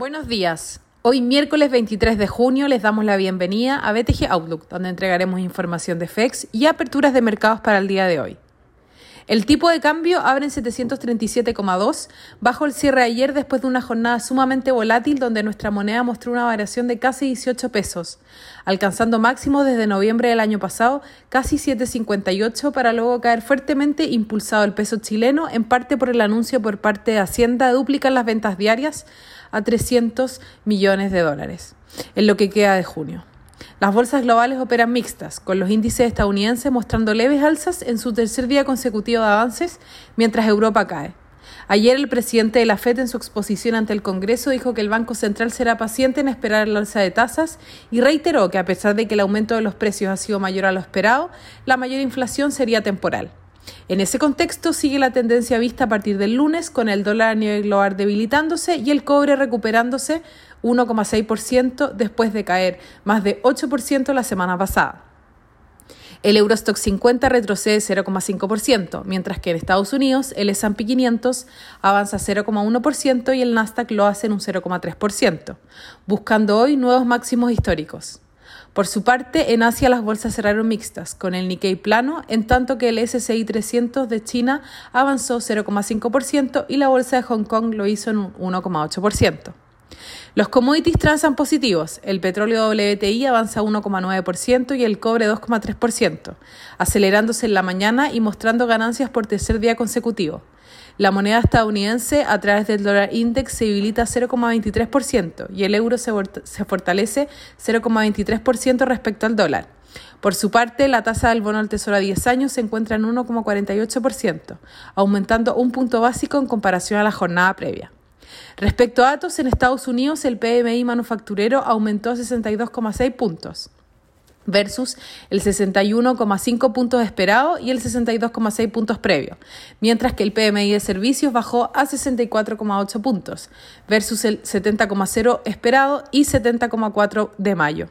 Buenos días. Hoy miércoles 23 de junio les damos la bienvenida a BTG Outlook, donde entregaremos información de FEX y aperturas de mercados para el día de hoy. El tipo de cambio abre en 737,2 bajo el cierre de ayer después de una jornada sumamente volátil donde nuestra moneda mostró una variación de casi 18 pesos, alcanzando máximo desde noviembre del año pasado casi 7,58 para luego caer fuertemente impulsado el peso chileno en parte por el anuncio por parte de Hacienda de duplicar las ventas diarias a 300 millones de dólares en lo que queda de junio. Las bolsas globales operan mixtas, con los índices estadounidenses mostrando leves alzas en su tercer día consecutivo de avances, mientras Europa cae. Ayer el presidente de la FED en su exposición ante el Congreso dijo que el Banco Central será paciente en esperar la alza de tasas y reiteró que a pesar de que el aumento de los precios ha sido mayor a lo esperado, la mayor inflación sería temporal. En ese contexto sigue la tendencia vista a partir del lunes, con el dólar a nivel global debilitándose y el cobre recuperándose 1,6% después de caer más de 8% la semana pasada. El Eurostock 50 retrocede 0,5%, mientras que en Estados Unidos el S&P 500 avanza 0,1% y el Nasdaq lo hace en un 0,3%, buscando hoy nuevos máximos históricos. Por su parte, en Asia las bolsas cerraron mixtas, con el Nikkei plano, en tanto que el SCI 300 de China avanzó 0,5% y la bolsa de Hong Kong lo hizo en un 1,8%. Los commodities transan positivos. El petróleo WTI avanza 1,9% y el cobre 2,3%, acelerándose en la mañana y mostrando ganancias por tercer día consecutivo. La moneda estadounidense a través del dólar index se debilita 0,23% y el euro se, fortalece 0,23% respecto al dólar. Por su parte, la tasa del bono al tesoro a 10 años se encuentra en 1,48%, aumentando un punto básico en comparación a la jornada previa. Respecto a datos, en Estados Unidos el PMI manufacturero aumentó 62,6 puntos versus el 61,5 puntos esperado y el 62,6 puntos previo, mientras que el PMI de servicios bajó a 64,8 puntos versus el 70,0 esperado y 70,4 de mayo.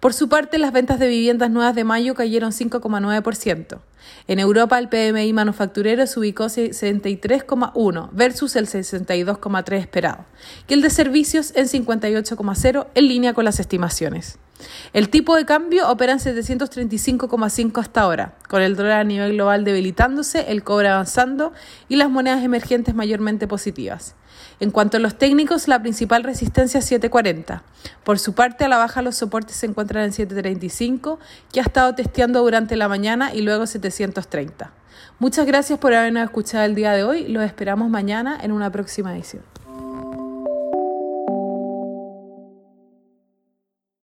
Por su parte, las ventas de viviendas nuevas de mayo cayeron 5,9%. En Europa, el PMI manufacturero se ubicó 63,1 versus el 62,3 esperado, y el de servicios en 58,0 en línea con las estimaciones. El tipo de cambio opera en 735,5 hasta ahora, con el dólar a nivel global debilitándose, el cobre avanzando y las monedas emergentes mayormente positivas. En cuanto a los técnicos, la principal resistencia es 740. Por su parte, a la baja los soportes se encuentran en 735, que ha estado testeando durante la mañana y luego 730. Muchas gracias por habernos escuchado el día de hoy. Los esperamos mañana en una próxima edición.